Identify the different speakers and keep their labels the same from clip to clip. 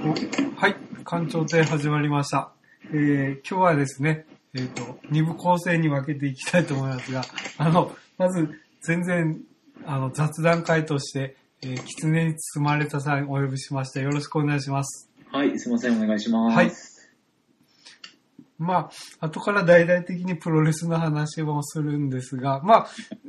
Speaker 1: はい、館長で始まりました。えー今日はですね、えっ、と、二部構成に分けていきたいと思いますが、あの、まず、全然、あの、雑談会として、えー、狐に包まれたさんお呼びしました。よろしくお願いします。
Speaker 2: はい、すいません、お願いします。
Speaker 1: はいまあ、後から大々的にプロレスの話もするんですが、まあ、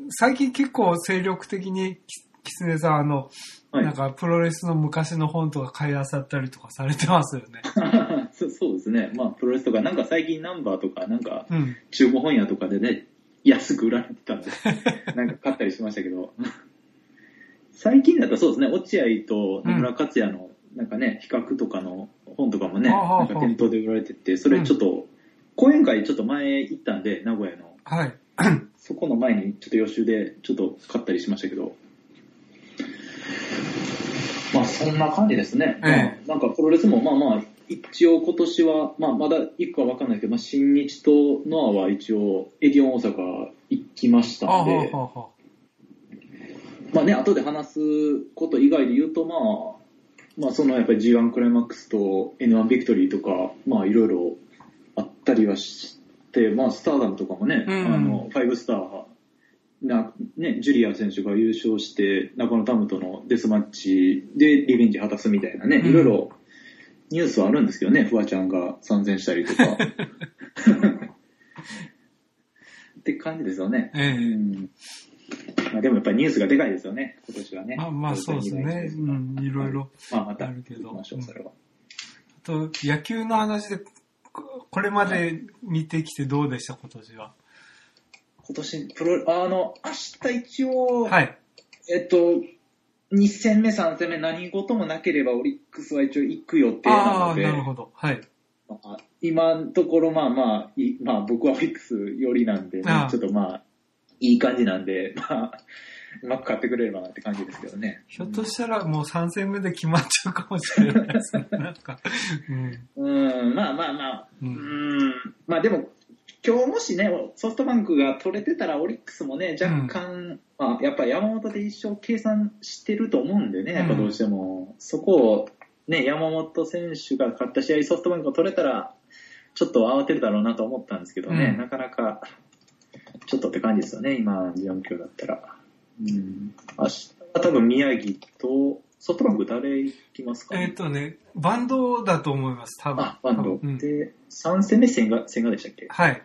Speaker 1: 最近結構精力的にき、狐さん、あの、
Speaker 2: はい
Speaker 1: なんか、プロレスの昔の本とか買い漁ったりとかされてますよね。
Speaker 2: そうそうですね。まあ、プロレスとか、なんか最近ナンバーとか、なんか
Speaker 1: うん。
Speaker 2: 中古本屋とかでね、安く売られてたんで、なんか買ったりしましたけど、最近だとそうですね、落合と野村克也の、なんかね、比較とかの本とかもね、
Speaker 1: ああ
Speaker 2: なんか店頭で売られてて、それちょっと、講演会ちょっと前行ったんで、名古屋の。
Speaker 1: はい。
Speaker 2: そこの前にちょっと予習でちょっと買ったりしましたけど。まあそんな感じですね。
Speaker 1: ええ。
Speaker 2: まあ、なんかプロレスもまあまあ、一応今年は、まあまだ行くかわかんないけど、まあ新日とノアは一応エディオン大阪行きました
Speaker 1: あは
Speaker 2: んで、
Speaker 1: はは
Speaker 2: まあね、後で話すこと以外で言うとまあ、まあそのやっぱり G1 クライマックスと N1 ビクトリーとか、まあいろいろあったりはして、まあスターダムとかもね、
Speaker 1: うん。
Speaker 2: あの、5スターな、ね、ジュリア選手が優勝して、中野タムとのデスマッチでリベンジ果たすみたいなね、
Speaker 1: うん
Speaker 2: いろいろニュースはあるんですけどね、フワちゃんが参戦したりとか。って感じですよね。
Speaker 1: ええ
Speaker 2: うんまあ、でもやっぱりニュースがでかいですよね、今年はね。
Speaker 1: まあまあそうですね。うん、いろいろ。
Speaker 2: まあまた
Speaker 1: あるけど
Speaker 2: ましょう、それは。
Speaker 1: あと、野球の話で、ここれまで見てきてどうでした、今年は？
Speaker 2: 今年、プロ、あの、明日一応、
Speaker 1: はい。
Speaker 2: えっと、2戦目、3戦目、何事もなければオリックスは一応行く予定なので、
Speaker 1: なるほど。はい。
Speaker 2: まあ今のところ、まあまあ、いまあ僕はオリックス寄りなんで、ねちょっとまあ、いい感じなんで、まあ、うまく買ってくれればなって感じですけどね。
Speaker 1: ひょっとしたらもう3戦目で決まっちゃうかもしれないですね。なんか。うん。
Speaker 2: うん、まあまあまあ、
Speaker 1: う
Speaker 2: うんん、まあでも、今日もしね、ソフトバンクが取れてたら、オリックスもね、若干、まあ、やっぱ山本で一生計算してると思うんでね、やっぱどうしても、そこを、ね、山本選手が勝った試合、ソフトバンクが取れたら、ちょっと慌てるだろうなと思ったんですけどね、
Speaker 1: うん。
Speaker 2: なかなか、ちょっとって感じですよね、今、4強だったら。うん、明日は多分宮城と、ソフトバンク誰行きますか、
Speaker 1: えっ、とね、バンドだと思います、多分。
Speaker 2: あ、バンド。
Speaker 1: うん、
Speaker 2: で、3戦目千賀、千賀でしたっけ？
Speaker 1: はい。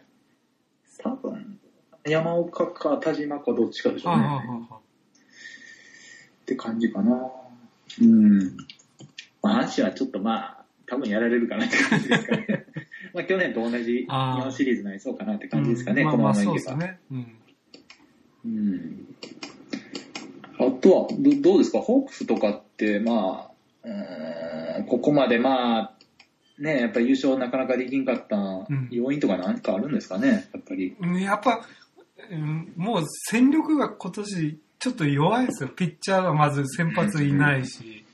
Speaker 2: 多分、山岡か田島かどっちかでしょうね。
Speaker 1: ああ、ああ、
Speaker 2: って感じかな。うん。まあ、阪神はちょっとまあ、多分やられるかなって感じですかね。まあ、去年と同じ日本シリーズになりそうかなって感じですかね、
Speaker 1: うん
Speaker 2: この
Speaker 1: まあまあそう
Speaker 2: ままいけば。
Speaker 1: ですね。うん。
Speaker 2: うん。あとは、どどうですか、ホークスとかって、まあ、うーんここまでまあ、ね、やっぱり優勝なかなかできんかった
Speaker 1: ん
Speaker 2: 要因とか何かあるんですかね、やっぱり。
Speaker 1: うんやっぱ、うんもう戦力が今年ちょっと弱いですよ。ピッチャーがまず先発いないし、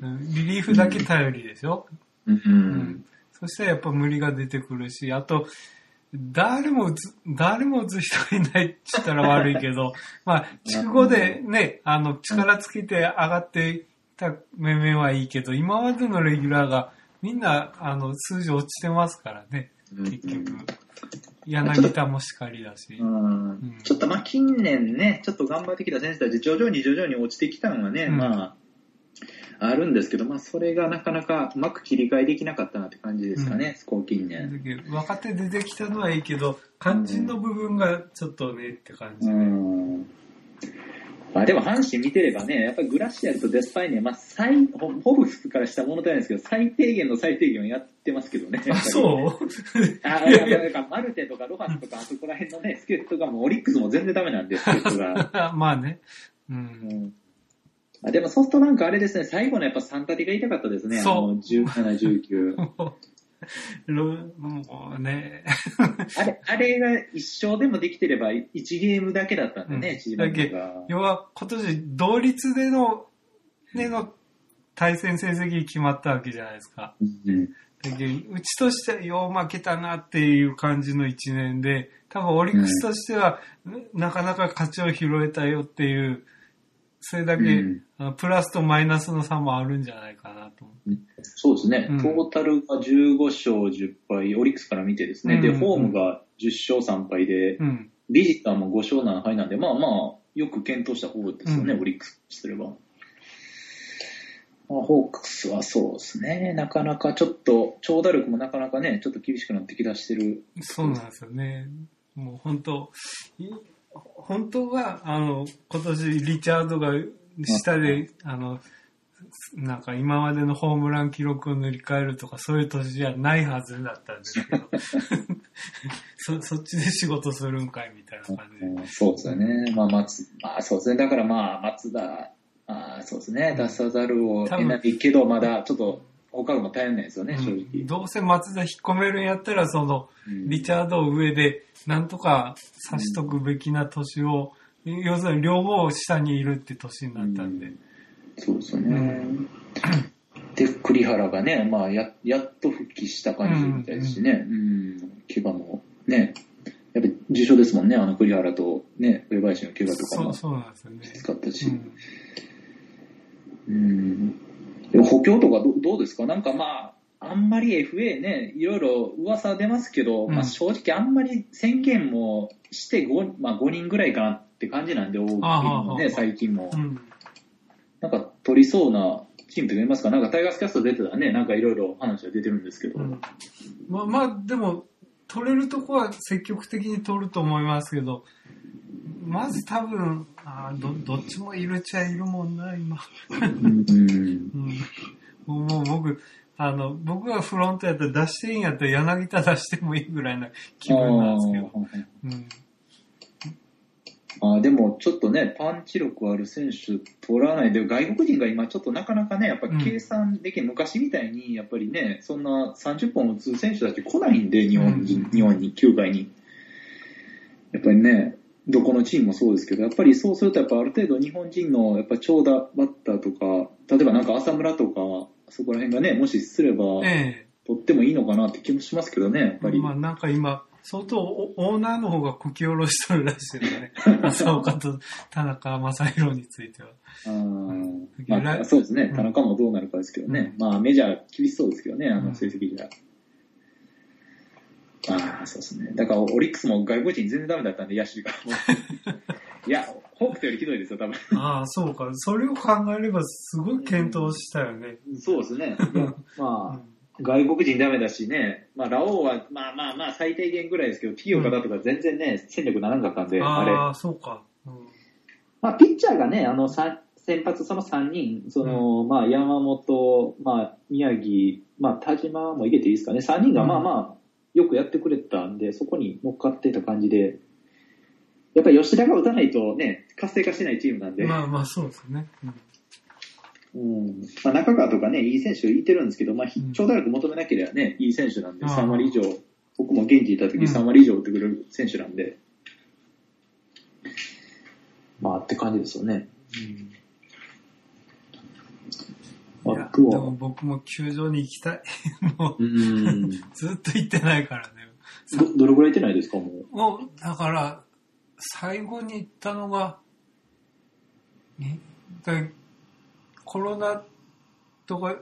Speaker 1: うんリリーフだけ頼りでしょ。
Speaker 2: う。
Speaker 1: うんん。そしたらやっぱ無理が出てくるし、あと、誰も打つ、誰も打つ人いないって言ったら悪いけど、まあ、筑後でね、あの、力つけて上がってた面々はいいけど、今までのレギュラーがみんな、あの、数字落ちてますからね、結局。柳田もしかりだし。
Speaker 2: うん
Speaker 1: ん
Speaker 2: ちょっとまあ近年ね、ちょっと頑張ってきた選手たち、徐々に徐々に落ちてきたのはね、
Speaker 1: うん
Speaker 2: まあ、あるんですけど、まあそれがなかなかうまく切り替えできなかったなって感じですかね、ここ近年。
Speaker 1: 若手出てきたのはいいけど、肝心の部分がちょっとねって感じ
Speaker 2: う
Speaker 1: で。
Speaker 2: ん。まあでも阪神見てればね、やっぱりグラシアルとデスパイネ、まあ最、ホホブスからした物足りないですけど、最低限の最低限をやってますけどね。
Speaker 1: あ、そう？
Speaker 2: あ、いやいや、なんかマルテとかロハスとか、あそこら辺のね、助っ人がもうオリックスも全然ダメなんで、助っ人が。
Speaker 1: まあね。う。
Speaker 2: うんんあでもソフトバンクあれですね、最後のやっぱ3タリが痛かったですね。
Speaker 1: そ
Speaker 2: の17、19。
Speaker 1: ろもうね。
Speaker 2: あれ、あれが一生でもできてれば1ゲームだけだったんでね、
Speaker 1: うん
Speaker 2: チーム
Speaker 1: だけ
Speaker 2: が。
Speaker 1: 要は今年同率での、での対戦成績決まったわけじゃないですか。
Speaker 2: うん
Speaker 1: だけどうちとしてはよう負けたなっていう感じの一年で、多分オリックスとしては、なかなか勝ちを拾えたよっていう、それだけ、
Speaker 2: うん
Speaker 1: プラスとマイナスの差もあるんじゃないかな。
Speaker 2: そうですね、
Speaker 1: うん
Speaker 2: トータルが15勝10敗、オリックスから見てですね、で、
Speaker 1: うん
Speaker 2: ホームが10勝3敗で、
Speaker 1: うん。
Speaker 2: ビジターも5勝7敗なんで、まあまあ、よく検討した方ですよね、
Speaker 1: うん
Speaker 2: オリックスとすれば。まあ、ホークスはそうですね、なかなかちょっと、長打力もなかなかね、ちょっと厳しくなってきだしてる。
Speaker 1: そうなんですよね。もう本当、い本当は、あの、今年リチャードが下で、あの、なんか今までのホームラン記録を塗り替えるとかそういう年じゃないはずだったんですけど、そそっちで仕事するんかいみたいな感じで。
Speaker 2: うんそうですよね。まあ、松、まあそうですね。だからまあ、松田、あーそうですね。出さざるを得ないけど、まだちょっと、他のも大変なんですよね、正
Speaker 1: うん
Speaker 2: 直。
Speaker 1: どうせ松田引っ込めるんやったら、その、
Speaker 2: うん
Speaker 1: リチャードを上で、なんとか差しとくべきな年を、要するに両方下にいるって年になったんで。
Speaker 2: そうですよね。で、栗原がね、まあや、やっと復帰した感じみたいですしね。うん。怪我もね、やっぱり重症ですもんね、あの栗原とね、上林の怪我とかも
Speaker 1: そう、そうなんですよね。
Speaker 2: きつかったし。
Speaker 1: うん
Speaker 2: うん。でも補強とかどどうですか？なんかまあ、あんまり FA ね、いろいろ噂出ますけど、
Speaker 1: うん
Speaker 2: まあ正直あんまり宣言もして5、まあ、5人ぐらいかなって感じなんで、大きね、最近も。
Speaker 1: うん
Speaker 2: なんか取りそうなチームとかいますか？なんかタイガースキャスト出てたらね、なんかいろいろ話が出てるんですけど。
Speaker 1: うんまあ、まあ、でも、取れるとこは積極的に取ると思いますけど、まず多分、あーどどっちもいるっちゃいるもんな、今。
Speaker 2: うん。
Speaker 1: うん、もうもう僕、あの、僕がフロントやったら出していいんやったら柳田出してもいいぐらいな気分なんですけど。うん
Speaker 2: あーでもちょっとね、パンチ力ある選手取らないで、外国人が今ちょっとなかなかね、やっぱ計算できる、昔みたいに、やっぱりね、そんな30本打つ選手たち来ないんで、日本人、
Speaker 1: うん
Speaker 2: 日本に、球界に。やっぱりね、どこのチームもそうですけど、やっぱりそうすると、やっぱある程度日本人のやっぱ長打バッターとか、例えばなんか浅村とか、そこら辺がね、もしすれば、
Speaker 1: え
Speaker 2: 取ってもいいのかなって気もしますけどね、やっ
Speaker 1: え
Speaker 2: ぱり。
Speaker 1: まあなんか今、相当オオーナーの方がこき下ろしとるらしいですね。浅岡と田中正宏については。
Speaker 2: あまあ、そうですね
Speaker 1: う、ん
Speaker 2: 田中もどうなるかですけどね、まあメジャー厳しそうですけどね、あの成績じゃ。ああ、そうですね。だからオリックスも外国人全然ダメだったんで、野手が。いや、ホークスよりひどいですよ、多分。
Speaker 1: ああ、そうか。それを考えればすごい検討したよね。
Speaker 2: そうですね。まあ、外国人ダメだしね、まあ、ラオウは、まあまあまあ、最低限ぐらいですけど、T 岡田とか全然ね、戦力ならんかったんで、あれ。
Speaker 1: ああ、そうか。うん。
Speaker 2: まあ、ピッチャーがね、あの、さ先発その3人、その、まあ、山本、まあ、宮城、まあ、田島も入れていいですかね、3人が
Speaker 1: うん。
Speaker 2: まあまあ、よくやってくれたんで、そこに乗っかってた感じで、やっぱり吉田が打たないとね、活性化しないチームなんで、
Speaker 1: まあまあ、そうですね。うん
Speaker 2: うんまあ、中川とかね、いい選手いてるんですけど、まあ、
Speaker 1: うん
Speaker 2: 長打力求めなければね、いい選手なんで、
Speaker 1: ああ
Speaker 2: 3割以上、僕も現地いた時
Speaker 1: うん
Speaker 2: 3割以上打ってくれる選手なんで、まあ、って感じですよね。
Speaker 1: いや
Speaker 2: あと
Speaker 1: でも
Speaker 2: は、
Speaker 1: 僕も球場に行きたい。もう、
Speaker 2: うん。
Speaker 1: ずっと行ってないからね。
Speaker 2: ど、どれぐらい行ってないですか、もう。
Speaker 1: もう、だから、最後に行ったのが、えだコロナとか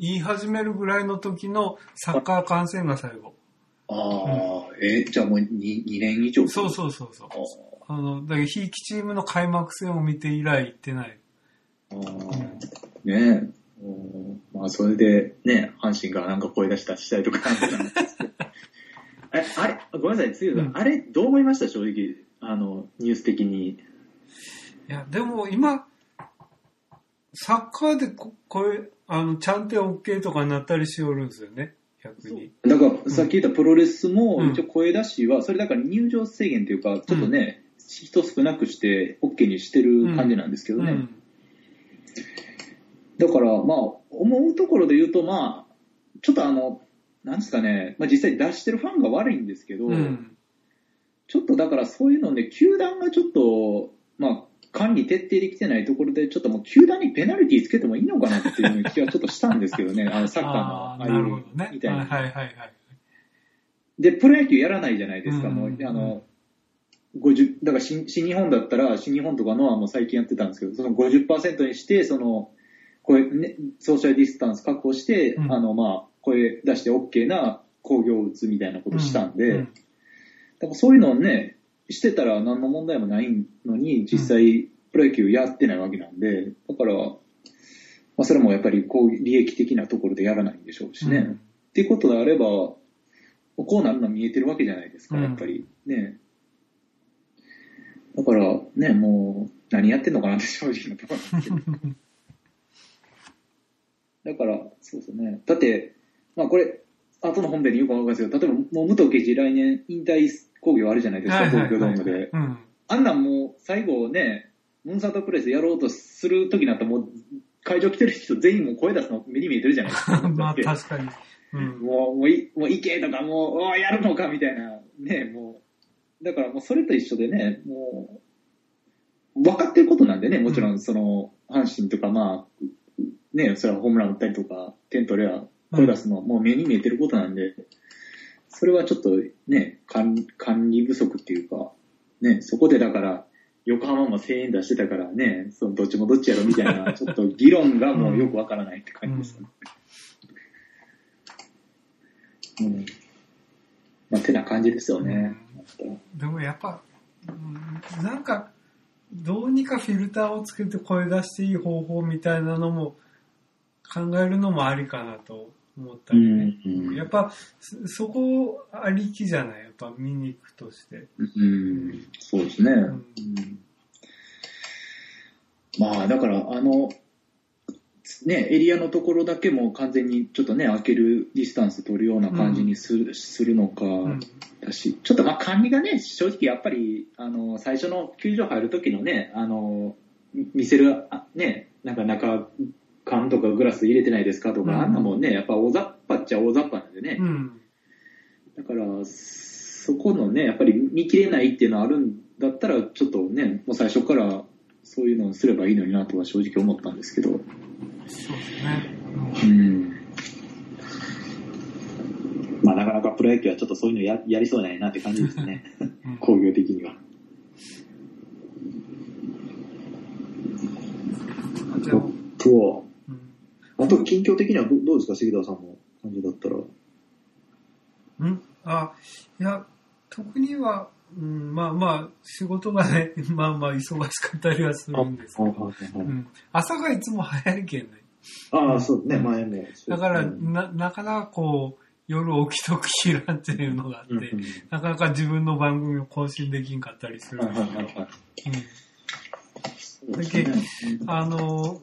Speaker 1: 言い始めるぐらいの時のサッカー観戦が最後。
Speaker 2: ああ、えーじゃあもう 2, 2年以上。
Speaker 1: そうそうそうそう
Speaker 2: あ。
Speaker 1: の、だから、ひいきチームの開幕戦を見て以来行ってない。
Speaker 2: あーねえ。うんまあ、それで、ね、阪神がなんか声出した試合とかあ あれ、ごめんなさい、つゆさん、
Speaker 1: うん
Speaker 2: あれ、どう思いました、正直。あの、ニュース的に。
Speaker 1: いや、でも今、サッカーでここれ、あの、ちゃんと OK とかになったりしおるんですよね、逆に。
Speaker 2: だから、さっき言ったプロレスも、
Speaker 1: うん
Speaker 2: 一応声出しは、それだから入場制限というか、ちょっとね、人少なくして OK にしてる感じなんですけどね。
Speaker 1: うん。
Speaker 2: だから、まあ、思うところで言うと、まあ、ちょっとあの、なんですかね、まあ実際出してるファンが悪いんですけど、
Speaker 1: うん。
Speaker 2: ちょっとだからそういうので、球団がちょっと、まあ、管理徹底できてないところで、ちょっともう球団にペナルティーつけてもいいのかなっていう気はちょっとしたんですけどね、あのサッカーの、
Speaker 1: ああ、
Speaker 2: いう。みたいな。
Speaker 1: はいはいはいはい。
Speaker 2: で、プロ野球やらないじゃないですか、
Speaker 1: うん
Speaker 2: もう、あの、50、だから新新日本だったら、新日本とかのはもう最近やってたんですけど、その50%にして、その、声、ね、ソーシャルディスタンス確保して、
Speaker 1: うん
Speaker 2: あの、まあ、声出して OK な工業を打つみたいなことしたんで、
Speaker 1: うん
Speaker 2: だからそういうのをね、してたら何の問題もないのに、実際、プロ野球やってないわけなんで、だから、まあ、それもやっぱりこう、利益的なところでやらないんでしょうしね。
Speaker 1: うん
Speaker 2: っていうことであれば、こうなるのは見えてるわけじゃないですか、
Speaker 1: うん
Speaker 2: やっぱり。ね。だから、ね、もう、何やってんのかなって正直なところなんですけど。だから、そうですね。だって、まあこれ、後の本編でよくわかるんですけど、例えばもう武藤敬司来年引退工業あるじゃないですか、東京ドームで。
Speaker 1: うん。
Speaker 2: あんなんもう最後ね、ムーンサートプレスやろうとするときになったらもう会場来てる人全員もう声出すの目に見えてるじゃないですか。
Speaker 1: まあ確かに。うん。
Speaker 2: もう、もうい、もういけとか、もう、おーやるのかみたいな、ね、もう、だからもうそれと一緒でね、もう、分かってることなんでね、もちろんその、阪神とかまあ、ね、それはホームラン打ったりとか、点取れば声出すのはもう目に見えてることなんで、それはちょっとね、管管理不足っていうか、ね、そこでだから、横浜も声援出してたからね、そのどっちもどっちやろみたいな、ちょっと議論がもうよくわからないって感じですよね。うん。まあ、てな感じですよね。
Speaker 1: でもやっぱ、うんなんか、どうにかフィルターをつけて声出していい方法みたいなのも考えるのもありかなと思ったりね。
Speaker 2: うん
Speaker 1: やっぱ、そそこありきじゃない？やっぱ見に行くとして。
Speaker 2: うん、そうですね。
Speaker 1: ん
Speaker 2: うんまあ、だから、あの、ね、エリアのところだけも完全にちょっとね、開けるディスタンス取るような感じにする,、するのか、
Speaker 1: うん
Speaker 2: だし、ちょっとまあ管理がね、正直やっぱり、あの、最初の球場入る時のね、あの、み見せる、あね、なんか中、缶とかグラス入れてないですかとか、
Speaker 1: うん
Speaker 2: あんなもんね、やっぱ大雑把っちゃ大雑把なんでね、
Speaker 1: うん。
Speaker 2: だから、そこのね、やっぱり見切れないっていうのはあるんだったら、ちょっとね、もう最初からそういうのをすればいいのになとは正直思ったんですけど、
Speaker 1: そうですね。
Speaker 2: うん。まあ、なかなかプロ野球はちょっとそういうのややりそうないなって感じですね、
Speaker 1: うん
Speaker 2: 工業的には。
Speaker 1: でも
Speaker 2: とは、
Speaker 1: うん
Speaker 2: あと近況的にはどどうですか、関田さんの感じだったら。
Speaker 1: うん？あ、いや、特には、うん、まあまあ、仕事がね、まあまあ忙しかったりはするんですけど、うん、朝がいつも早いけんね。
Speaker 2: ああ、そうね、前も。
Speaker 1: だから、
Speaker 2: うん
Speaker 1: な、なかなかこう、夜起きとく日なんっていうのがあって、
Speaker 2: うんうん。
Speaker 1: なかなか自分の番組を更新できんかったりするん
Speaker 2: はい
Speaker 1: で。すけど、
Speaker 2: はいはいはい。
Speaker 1: うん。
Speaker 2: そうですね。
Speaker 1: あの、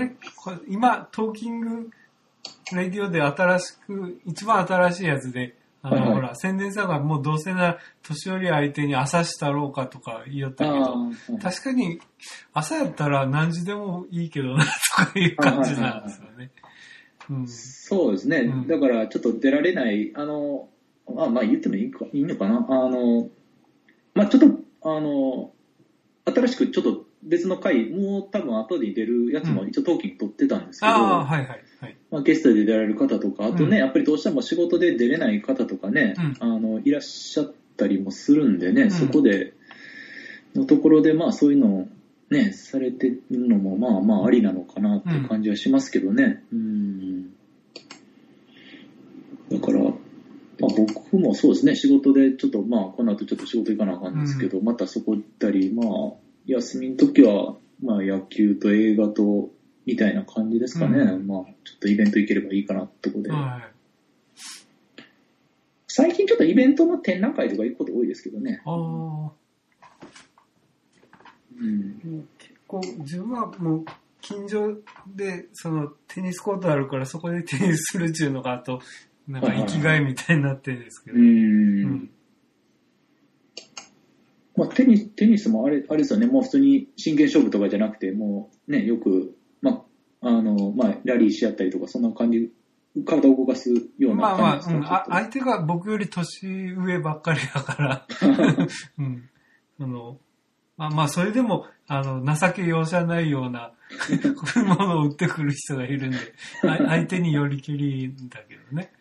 Speaker 1: え、これ今、トーキングレディオで新しく、一番新しいやつで、あの、
Speaker 2: はいはい。
Speaker 1: ほら、宣伝さんがもうどうせなら年寄り相手に朝したろうかとか言いよったけ
Speaker 2: あ
Speaker 1: ど、
Speaker 2: ー
Speaker 1: 確かに朝やったら何時でもいいけどなとかいう感じなんですよね。うん。
Speaker 2: そうですね、
Speaker 1: うん。
Speaker 2: だからちょっと出られない、あの、まあまあ言ってもいいかいいのかな、あの、まあちょっと、あの、新しくちょっと別の回、もう多分後で出るやつも一応トーキング取ってたんですけど、
Speaker 1: ああ、はいはいはい。
Speaker 2: まあ、ゲストで出られる方とか、あとね、
Speaker 1: うん
Speaker 2: やっぱりどうしても仕事で出れない方とかね、
Speaker 1: うん
Speaker 2: あの、いらっしゃったりもするんでね、
Speaker 1: ん
Speaker 2: そこで、のところで、まあそういうのをね、されてるのも、まあまあありなのかなっていう感じはしますけどね。うん。だから、まあ僕もそうですね、仕事でちょっと、まあこの後ちょっと仕事行かなあかんですけど、またそこ行ったり、まあ、休みの時は、まあ野球と映画と、みたいな感じですかね。
Speaker 1: うん
Speaker 2: まあ、ちょっとイベント行ければいいかなってことで。
Speaker 1: は
Speaker 2: 最近ちょっとイベントの展覧会とか行くこと多いですけどね。
Speaker 1: い。ああ。
Speaker 2: うん。
Speaker 1: 結構自分はもう近所でそのテニスコートあるからそこでテニスするっていうのがあとなんか生きがいみたいになってるんですけど、
Speaker 2: う。
Speaker 1: うんん
Speaker 2: まあ、テニス、テニスもあれ、あれですよね。もう普通に真剣勝負とかじゃなくて、もうね、よく、まあ、あの、まあ、ラリーし合ったりとか、そんな感じ、体を動かすような
Speaker 1: まあまあ、うん、
Speaker 2: 感じですか、
Speaker 1: あ相手が僕より年上ばっかりだから、うん、そのまあまあそれでもあの情け容赦ないようなものを売ってくる人がいるんであ相手によりけりだけどね。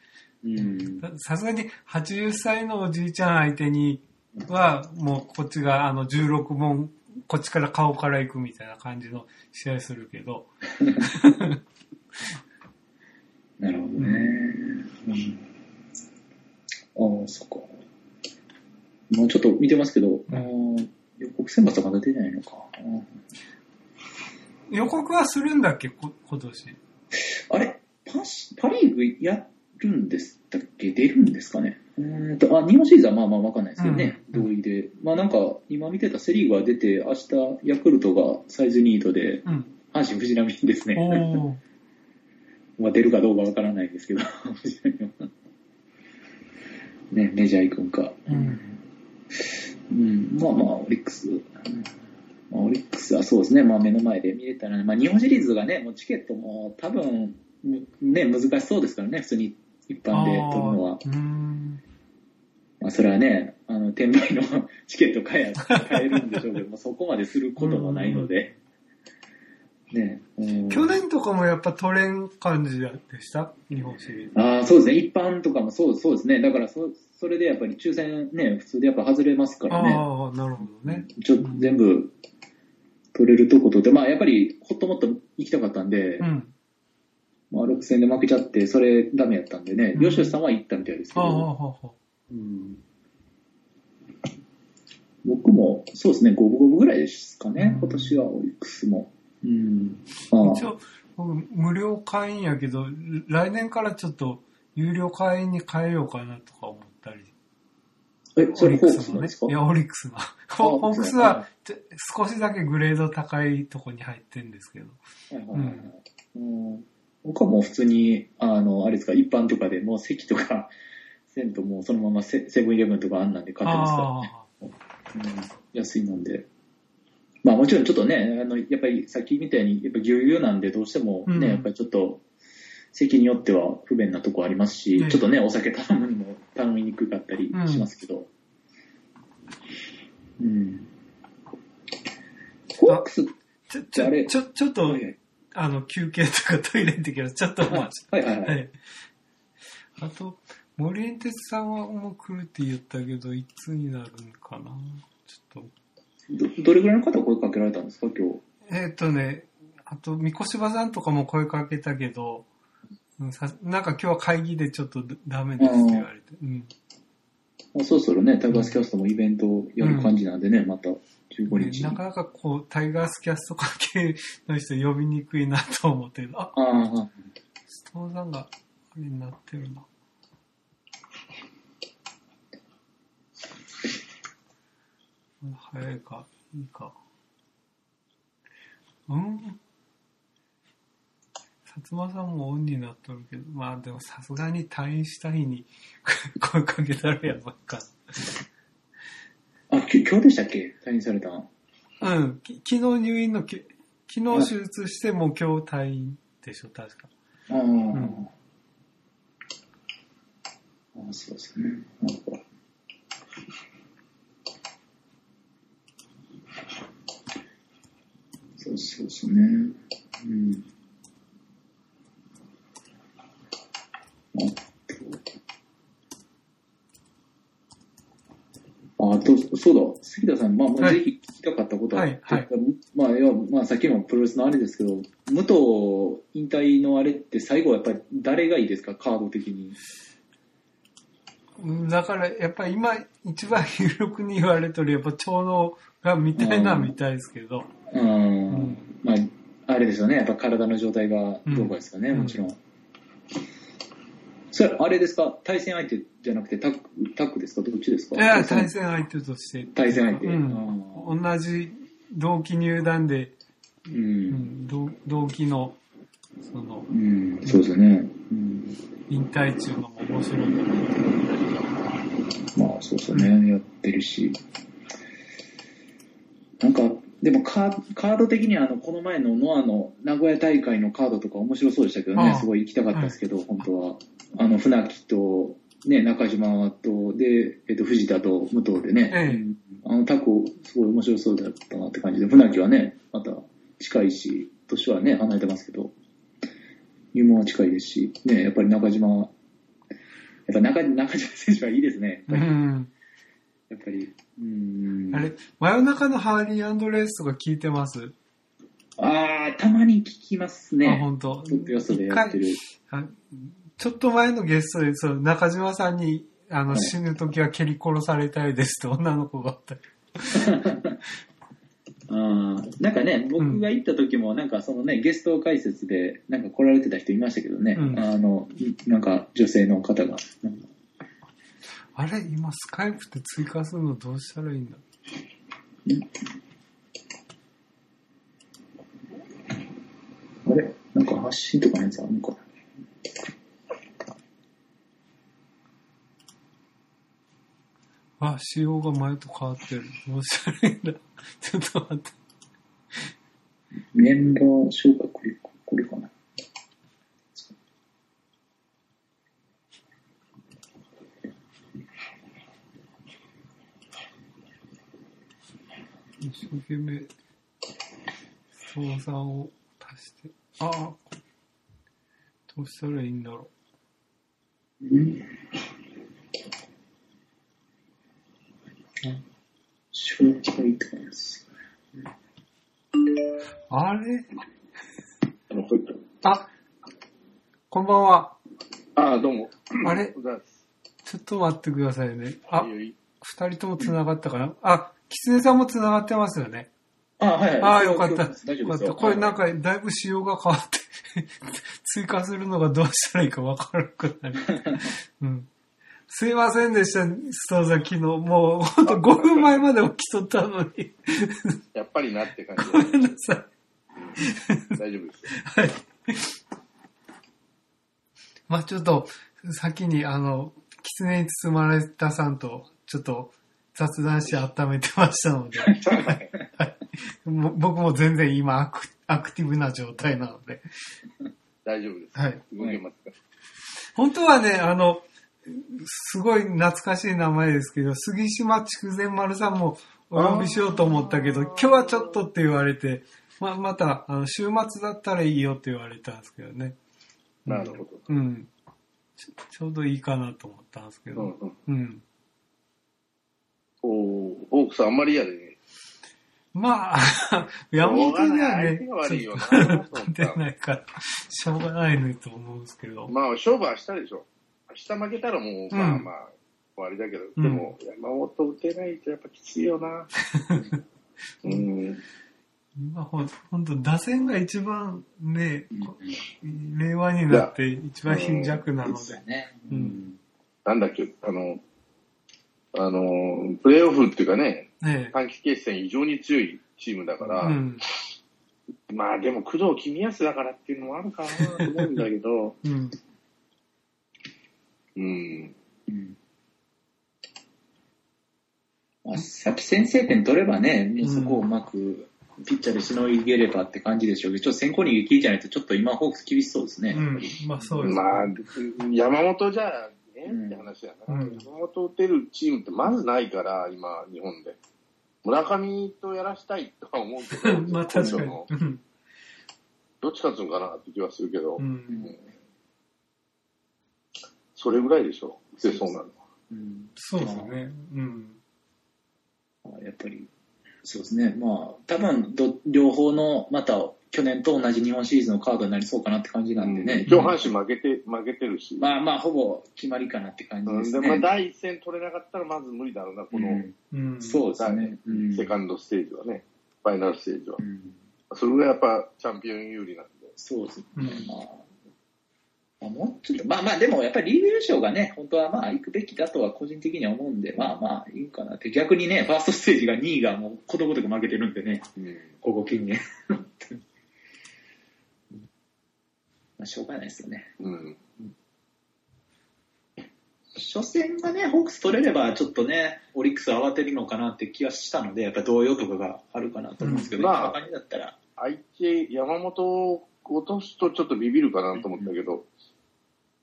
Speaker 2: うん。
Speaker 1: さすがに80歳のおじいちゃん相手には、もうこっちがあの16問こっちから顔から行くみたいな感じの試合するけど、
Speaker 2: なるほどね。うん、ああ、そっか。もうちょっと見てますけど、あー予告選抜はまだ出てないのか。
Speaker 1: 予告はするんだっけ、こ今年。
Speaker 2: あれ？パシパリーグやるんですだっけ？出るんですかね？うーんと、あ、日本シリーズはまあまあわかんないですけどね、
Speaker 1: うん
Speaker 2: 同意で。まあなんか、今見てたセリーグは出て、明日、ヤクルトがサイズニートで、
Speaker 1: うん。
Speaker 2: 阪神藤波ですね。まあ出るかどうかわからないですけど、ね、メジャー行くんか。
Speaker 1: うん。
Speaker 2: うん、まあまあ、オリックス。うんまあオリックスはそうですね、まあ目の前で見れたらね、まあ日本シリーズがね、もうチケットも多分、ね、難しそうですからね、普通に一般で取るのは
Speaker 1: うーん。
Speaker 2: まあそれはね、あの、転売の チケット買え、買えるんでしょうけど、まあそこまですることもないので。ね、うん
Speaker 1: 去年とかもやっぱ取れん感じでした？日本シリーズ。
Speaker 2: ああ、そうですね。一般とかもそうそうですね。だからそ、それでやっぱり抽選ね、普通でやっぱ外れますからね。
Speaker 1: ああ、なるほどね。
Speaker 2: ちょっと全部取れるとことで、まあやっぱりほっともっと行きたかったんで、
Speaker 1: うん。
Speaker 2: まあ6戦で負けちゃって、それダメやったんでね、
Speaker 1: うん
Speaker 2: 吉吉さんは行ったみたいですけ
Speaker 1: ああ、
Speaker 2: ど、
Speaker 1: はあはあ
Speaker 2: うん僕もそうですね、五分五分ぐらいですかね、
Speaker 1: うん
Speaker 2: 今年はオリックスも。うん。ま
Speaker 1: 一応、僕無料会員やけど、来年からちょっと有料会員に変えようかなとか思ったり。
Speaker 2: あ、え、それホークス
Speaker 1: のね。いや、オリックスの。ホホークスは少しだけグレード高いとこに入ってるんですけど。
Speaker 2: 僕はもう普通に、あの、あれですか、一般とかでもう席とか、せんともうそのままセセブンイレブンとかあんなんで買ってますからね。
Speaker 1: あ
Speaker 2: うん安いのんで。まあもちろんちょっとね、あの、やっぱりさっきみたいに、やっぱぎゅうぎゅうなんでどうしてもね、
Speaker 1: うん
Speaker 2: やっぱりちょっと、席によっては不便なとこありますし、
Speaker 1: ね
Speaker 2: ちょっとね、お酒頼むにも頼みにくかったりしますけど。うん。ホークスっ
Speaker 1: あちょ、ちょ
Speaker 2: あれ、
Speaker 1: ちょ、ちょっと、
Speaker 2: て、
Speaker 1: あの、休憩とかトイレ行ってきます。ちょっとお待ち。
Speaker 2: はいはいは。
Speaker 1: はいい。あと、森エンテツさんはもう来るって言ったけど、いつになるんかな？ちょっと。
Speaker 2: どどれぐらいの方声かけられたんですか、今日。
Speaker 1: えっ、とね、あと、三越場さんとかも声かけたけど、なんか今日は会議でちょっとダメですって言われて。うん。
Speaker 2: まあ、そろそろね、タイガースキャストもイベントをやる感じなんでね、また15日に。
Speaker 1: なかなかこう、タイガースキャスト関係の人呼びにくいなと思って、あ、
Speaker 2: ああ、
Speaker 1: ストーンさんがあれになってるな。うん早いか、いいか。うん？薩摩さんもオンになっとるけど、まあでもさすがに退院した日に 声かけたらやばっか。
Speaker 2: あ、き今日でしたっけ？退院されたの？
Speaker 1: うん、き昨日入院のき、昨日手術してもう今日退院でしょ、確か。
Speaker 2: ああ、
Speaker 1: ん
Speaker 2: ああ、そうですね。なんかそうそうですね。うん。あと、そうだ、杉田さん、まあ、もう
Speaker 1: はい
Speaker 2: ぜひ聞きたかったことは、
Speaker 1: はいはい
Speaker 2: まあ、要はまあ、さっきのプロレスのあれですけど、武藤引退のあれって最後はやっぱり誰がいいですか、カード的に。
Speaker 1: うんだから、やっぱり今、一番有力に言われとる、やっぱ長野が見たいな、
Speaker 2: うん
Speaker 1: 見たいですけど。
Speaker 2: うん、れですよね、やっぱ体の状態がどうかですかね、
Speaker 1: うん
Speaker 2: もちろん。それ、あれですか、対戦相手じゃなくてタッグ、タッグですか、どっちですか？
Speaker 1: いや、対戦相手として。
Speaker 2: 対戦相手。
Speaker 1: うん。同じ同期入団で、
Speaker 2: う。
Speaker 1: うんん、同同期の、その、
Speaker 2: うん、そうですよね。うん、
Speaker 1: 引退中のも面白いな
Speaker 2: まあ、そうですよね、やってるし。なんか、でもカーカード的にはあの、この前のノアの名古屋大会のカードとか面白そうでしたけどね、すごい行きたかったですけど、本当は。あの、船木と、ね、中島と、で、えっと、藤田と武藤でね、あの、タコ、すごい面白そうだったなって感じで、船木はね、また近いし、年はね、離れてますけど、入門は近いですし、ね、やっぱり中島、やっぱ中中島選手はいいですね。
Speaker 1: うん。
Speaker 2: やっぱり、うん。
Speaker 1: あれ、真夜中のハーリーレースとか聞いてます、
Speaker 2: ああ、たまに聞きます
Speaker 1: あ、
Speaker 2: ね。
Speaker 1: 本当。
Speaker 2: ポッドキャストでやってる。
Speaker 1: あちょっと前のゲストで、そう、中島さんに、あの、
Speaker 2: はい
Speaker 1: 死ぬ時は蹴り殺されたいですって女の子があったり。
Speaker 2: あーなんかね、僕が行った時も、なんかそのね、ゲスト解説で、なんか来られてた人いましたけどね、
Speaker 1: うん
Speaker 2: あの、なんか女性の方が。
Speaker 1: あれ今、スカイプって追加するのどうしたらいいんだ？
Speaker 2: あれ？なんか発信とかのやつあるのか？な
Speaker 1: あ、仕様が前と変わってる。どうしたらいいんだ？ちょっと待って。
Speaker 2: メンバー紹介、これ、これかな。
Speaker 1: 一生懸命、操作を足して。ああ、どうしたらいいんだろ
Speaker 2: うん紹介とかです。
Speaker 1: う。あれ？
Speaker 2: あの、これ
Speaker 1: あ、こんばんは。
Speaker 3: ああ、どうも。
Speaker 1: あれ？ちょっと待ってくださいね。あ二人とも繋がったかな？あ、キツネさんも繋がってますよね。
Speaker 2: あ、はいはい。
Speaker 1: ああ、よかった。
Speaker 2: 大丈夫ですよ。
Speaker 1: よかった。これなんか、だいぶ仕様が変わって、追加するのがどうしたらいいかわからなくなる。うん。すいませんでした、ストーザ昨日。もう、ほんと5分前まで起きとったのに。
Speaker 3: やっぱりなって感じ
Speaker 1: ごめんなさい。
Speaker 3: 大丈夫ですよ。
Speaker 1: はい。まあちょっと、先に、あの、狐に包まれたさんと、ちょっと、雑談して温めてましたので、も僕も全然今アクアクティブな状態なので、
Speaker 3: 大丈夫です。
Speaker 1: はい。
Speaker 3: 動けますか、
Speaker 1: 本当はね、あの、すごい懐かしい名前ですけど、杉島筑前丸さんもお呼びしようと思ったけど、今日はちょっとって言われて、ままた、あの、週末だったらいいよって言われたんですけどね。
Speaker 3: なるほど。
Speaker 1: うん。ちょちょうどいいかなと思ったんですけど。
Speaker 3: うんうん。
Speaker 1: うん。
Speaker 3: おーオークさんあんまり嫌でね。
Speaker 1: まあ、山本にはね勝てないから、しょうがないねと思うんですけど。
Speaker 3: まあ、勝負は明日でしょ。明日負けたらもう、まあ
Speaker 1: うん
Speaker 3: まあ、終わりだけど、
Speaker 1: うん
Speaker 3: でも、山本打てないとやっぱきついよな。うん。
Speaker 1: 今ほんほんと、打線が一番ね、こ令和になって一番貧弱なので
Speaker 2: ですよ。ね。
Speaker 1: う
Speaker 2: うんん。
Speaker 3: なんだっけ、あの、あの、プレーオフっていうかね、
Speaker 1: ね
Speaker 3: 短期決戦異常に強いチームだから、
Speaker 1: うん。
Speaker 3: まあでも工藤公康だからっていうのもあるかなと思うんだけど、
Speaker 1: うん。
Speaker 3: うん。
Speaker 2: うんまあ、さっき先制点取ればね、そこをうまくピッチャーでしのいげればって感じでしょうけど、ちょっと先行逃げ切りじゃないと、ちょっと今、ホークス厳しそうですね。
Speaker 1: うん。まあそうです。
Speaker 3: まあ、山本じゃね
Speaker 2: うん
Speaker 3: って話やな。
Speaker 1: うん
Speaker 3: 山本打てるチームってまずないから、今、日本で。村上とやらしたいとは思うけど、
Speaker 1: まあ確かに。
Speaker 3: どっち勝つのかなって気はするけど、
Speaker 1: うん。
Speaker 3: それぐらいでしょ、打てそうなのは。
Speaker 2: うん
Speaker 1: そうですね。うん。
Speaker 2: まあやっぱり、そうですね。まあ、多分ど、両方の、また、去年と同じ日本シリーズのカードになりそうかなって感じなんでね。
Speaker 3: 今日阪神負けて、負けてるし。
Speaker 2: まあまあ、ほぼ決まりかなって感じです
Speaker 3: うんで、
Speaker 2: ね。
Speaker 3: まあ、第一戦取れなかったらまず無理だろうな、この、
Speaker 2: うん
Speaker 1: うん。
Speaker 2: そうですね。うん
Speaker 3: セカンドステージはね、ファイナルステージは
Speaker 2: う。ん
Speaker 3: それぐらいやっぱチャンピオン有利なんで。
Speaker 2: そうですね。
Speaker 1: うん
Speaker 2: まあ、まあ、もうちょっと、まあまあ、でもやっぱりリーグ優勝がね、本当はまあ行くべきだとは個人的には思うんで、まあまあいいかなって。逆にね、ファーストステージが2位がもうことごとく負けてるんでね、ここ近年。まあ、しょうがないですよね。
Speaker 3: うん。
Speaker 2: 初戦がね、ホークス取れれば、ちょっとね、オリックス慌てるのかなって気はしたので、やっぱ動揺とかがあるかなと思うんですけど、
Speaker 3: うんまあ
Speaker 2: だったら、
Speaker 3: 相手、山本を落とすとちょっとビビるかなと思ったけど、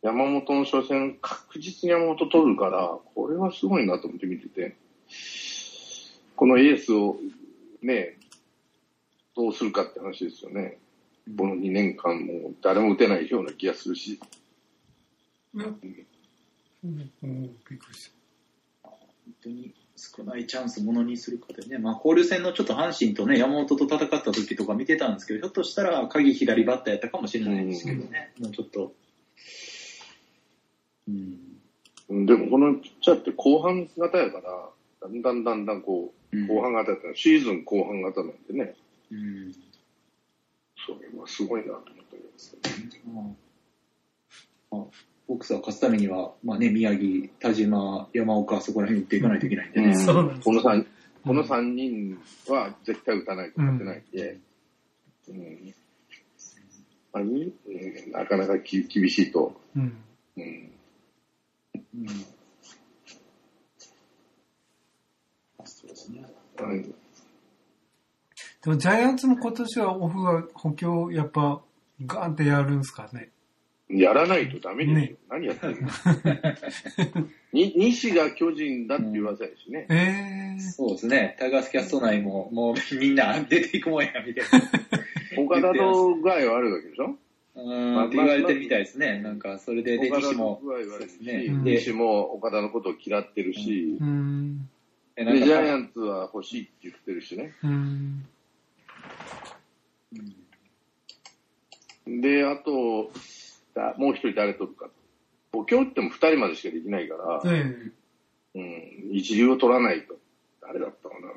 Speaker 3: 山本の初戦、確実に山本取るから、これはすごいなと思って見てて、このエースをね、どうするかって話ですよね。この2年間も誰も打てないような気がするし、
Speaker 1: うん。うんびっくりした。
Speaker 2: 本当に、少ないチャンスものにするかでね、まあ、交流戦のちょっと阪神とね、山本と戦った時とか見てたんですけど、ひょっとしたら鍵左バッターやったかもしれないですけどね、もうちょっと。うん。
Speaker 3: でもこのピッチャーって後半型やから、だんだんだんだんこう、後半型ってシーズン後半型なんでね、
Speaker 2: うん。
Speaker 3: それはすごいなと思ったけど。
Speaker 2: まあまあ、ホークスは勝つためには、まあね、宮城、田島、山岡、そこら辺打っていかないといけないん。でね。
Speaker 1: そうなん。です
Speaker 3: この三この3人は絶対打たないと勝てないん。で、うん。まあいいうん。なかなかき厳しいと。
Speaker 1: うん。
Speaker 3: うん。
Speaker 2: うん。そうですね。
Speaker 3: はい
Speaker 1: でもジャイアンツも今年はオフが補強やっぱガーンってやるんですかね？
Speaker 3: やらないとダメですよ。
Speaker 1: ね
Speaker 3: 何やってるの？に西が巨人だって言わせやしね。
Speaker 1: ええ
Speaker 2: そうですね。タイガースキャスト内も、もうみんな出ていくもんや、みたいな。
Speaker 3: 岡田と具合はあるわけでしょ？
Speaker 2: うーん、って言われてるみたいですね。なんか、それで、で、西も、
Speaker 3: 西も岡田のことを嫌ってるし、
Speaker 1: うん。
Speaker 3: でジャイアンツは欲しいって言ってるしね。
Speaker 1: うん。
Speaker 3: で、あと、だもう一人誰取るか。補強っても二人までしかできないから、
Speaker 1: ええ
Speaker 3: うん、一流を取らないと。誰だったかな。